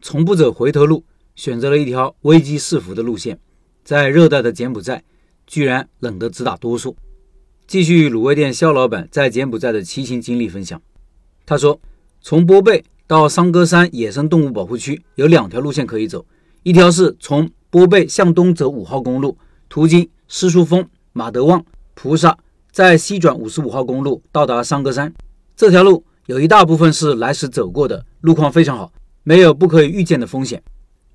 从不走回头路，选择了一条危机四伏的路线，在热带的柬埔寨，居然冷得直打哆嗦。继续卤味店肖老板在柬埔寨的骑行经历分享。他说，从波贝到桑哥山野生动物保护区有两条路线可以走，一条是从波贝向东走五号公路，途经狮树峰、马德旺、菩萨，在西转五十五号公路到达桑哥山。这条路有一大部分是来时走过的，路况非常好，没有不可以预见的风险。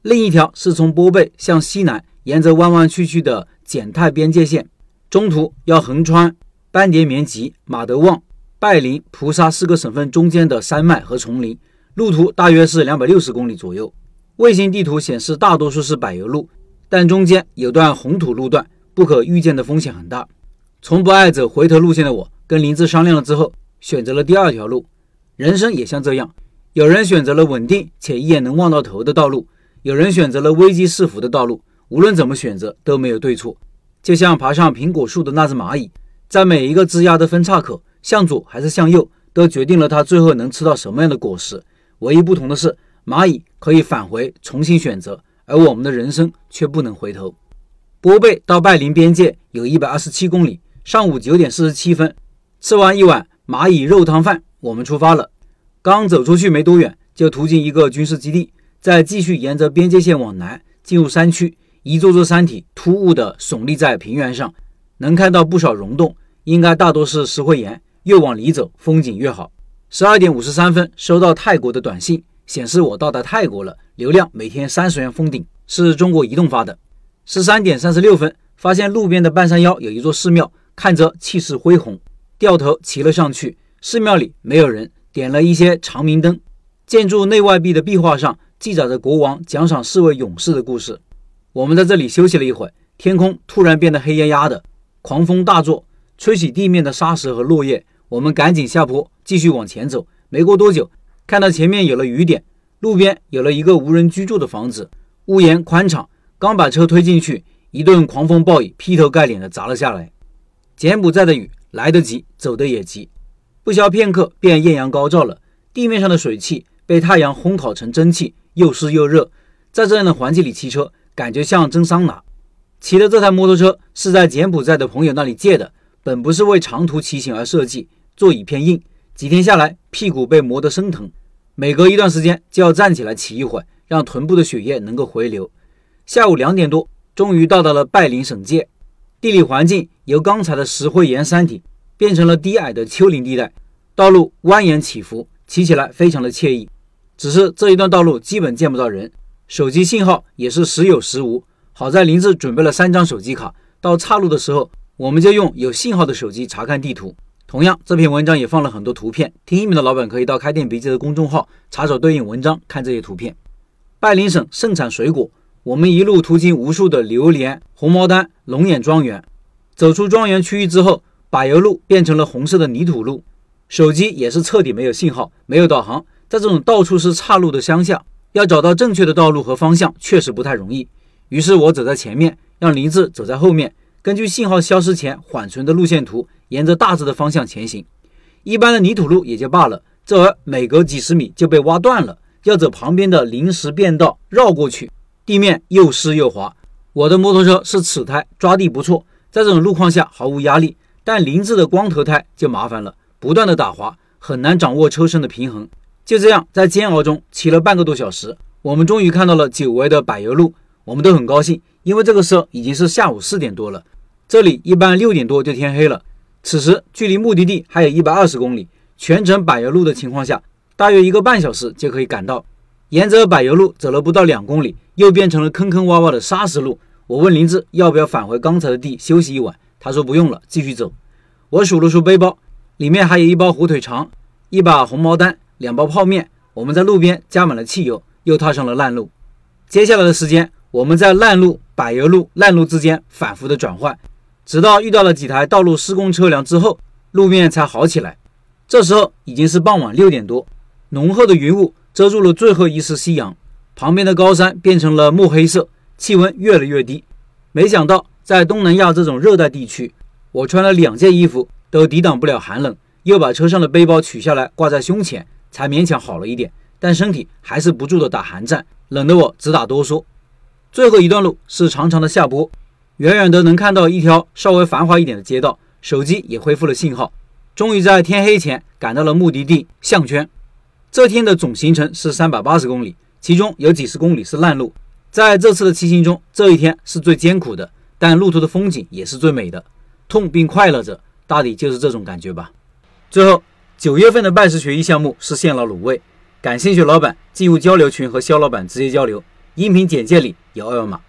另一条是从波贝向西南，沿着弯弯曲曲的柬泰边界线，中途要横穿。班迭棉吉、马德旺、拜林、菩萨四个省份中间的山脉和丛林，路途大约是两百六十公里左右。卫星地图显示大多数是柏油路，但中间有段红土路段，不可预见的风险很大。从不爱走回头路线的我，跟林志商量了之后，选择了第二条路。人生也像这样，有人选择了稳定且一眼能望到头的道路，有人选择了危机四伏的道路。无论怎么选择，都没有对错。就像爬上苹果树的那只蚂蚁。在每一个枝丫的分叉口，向左还是向右，都决定了它最后能吃到什么样的果实。唯一不同的是，蚂蚁可以返回重新选择，而我们的人生却不能回头。波贝到拜林边界有一百二十七公里。上午九点四十七分，吃完一碗蚂蚁肉汤饭，我们出发了。刚走出去没多远，就途经一个军事基地，再继续沿着边界线往南进入山区，一座座山体突兀地耸立在平原上，能看到不少溶洞。应该大多是石灰岩，越往里走风景越好。十二点五十三分，收到泰国的短信，显示我到达泰国了，流量每天三十元封顶，是中国移动发的。十三点三十六分，发现路边的半山腰有一座寺庙，看着气势恢宏，掉头骑了上去。寺庙里没有人，点了一些长明灯。建筑内外壁的壁画上记载着国王奖赏四位勇士的故事。我们在这里休息了一会，天空突然变得黑压压的，狂风大作。吹起地面的沙石和落叶，我们赶紧下坡，继续往前走。没过多久，看到前面有了雨点，路边有了一个无人居住的房子，屋檐宽敞。刚把车推进去，一顿狂风暴雨劈头盖脸的砸了下来。柬埔寨的雨来得急，走得也急，不消片刻便艳阳高照了。地面上的水汽被太阳烘烤成蒸汽，又湿又热。在这样的环境里骑车，感觉像蒸桑拿。骑的这台摩托车是在柬埔寨的朋友那里借的。本不是为长途骑行而设计，座椅偏硬，几天下来屁股被磨得生疼，每隔一段时间就要站起来骑一会，让臀部的血液能够回流。下午两点多，终于到达了拜林省界，地理环境由刚才的石灰岩山体变成了低矮的丘陵地带，道路蜿蜒起伏，骑起来非常的惬意。只是这一段道路基本见不到人，手机信号也是时有时无。好在林志准备了三张手机卡，到岔路的时候。我们就用有信号的手机查看地图。同样，这篇文章也放了很多图片。听音频的老板可以到开店笔记的公众号查找对应文章，看这些图片。拜林省盛产水果，我们一路途经无数的榴莲、红毛丹、龙眼庄园。走出庄园区域之后，柏油路变成了红色的泥土路，手机也是彻底没有信号，没有导航。在这种到处是岔路的乡下，要找到正确的道路和方向确实不太容易。于是我走在前面，让林志走在后面。根据信号消失前缓存的路线图，沿着大致的方向前行。一般的泥土路也就罢了，这儿每隔几十米就被挖断了，要走旁边的临时便道绕过去，地面又湿又滑。我的摩托车是齿胎，抓地不错，在这种路况下毫无压力。但林志的光头胎就麻烦了，不断的打滑，很难掌握车身的平衡。就这样，在煎熬中骑了半个多小时，我们终于看到了久违的柏油路。我们都很高兴，因为这个时候已经是下午四点多了。这里一般六点多就天黑了。此时距离目的地还有一百二十公里，全程柏油路的情况下，大约一个半小时就可以赶到。沿着柏油路走了不到两公里，又变成了坑坑洼洼的沙石路。我问林志要不要返回刚才的地休息一晚，他说不用了，继续走。我数了数背包，里面还有一包火腿肠，一把红毛丹，两包泡面。我们在路边加满了汽油，又踏上了烂路。接下来的时间，我们在烂路、柏油路、烂路之间反复的转换。直到遇到了几台道路施工车辆之后，路面才好起来。这时候已经是傍晚六点多，浓厚的云雾遮住了最后一丝夕阳，旁边的高山变成了墨黑色，气温越来越低。没想到在东南亚这种热带地区，我穿了两件衣服都抵挡不了寒冷，又把车上的背包取下来挂在胸前，才勉强好了一点。但身体还是不住的打寒战，冷得我直打哆嗦。最后一段路是长长的下坡，远远的能看到一条稍微繁华一点的街道，手机也恢复了信号。终于在天黑前赶到了目的地项圈。这天的总行程是三百八十公里，其中有几十公里是烂路。在这次的骑行中，这一天是最艰苦的，但路途的风景也是最美的。痛并快乐着，大抵就是这种感觉吧。最后，九月份的拜师学艺项目是现了卤味，感兴趣老板进入交流群和肖老板直接交流，音频简介里有二维码。